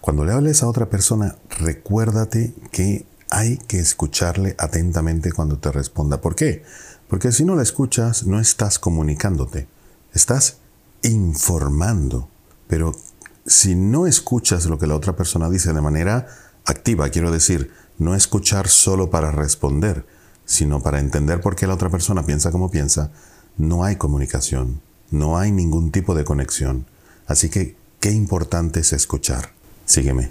Cuando le hables a otra persona, recuérdate que hay que escucharle atentamente cuando te responda. ¿Por qué? Porque si no la escuchas, no estás comunicándote, estás informando. Pero si no escuchas lo que la otra persona dice de manera activa, quiero decir, no escuchar solo para responder, sino para entender por qué la otra persona piensa como piensa, no hay comunicación, no hay ningún tipo de conexión. Así que, qué importante es escuchar. Sígueme.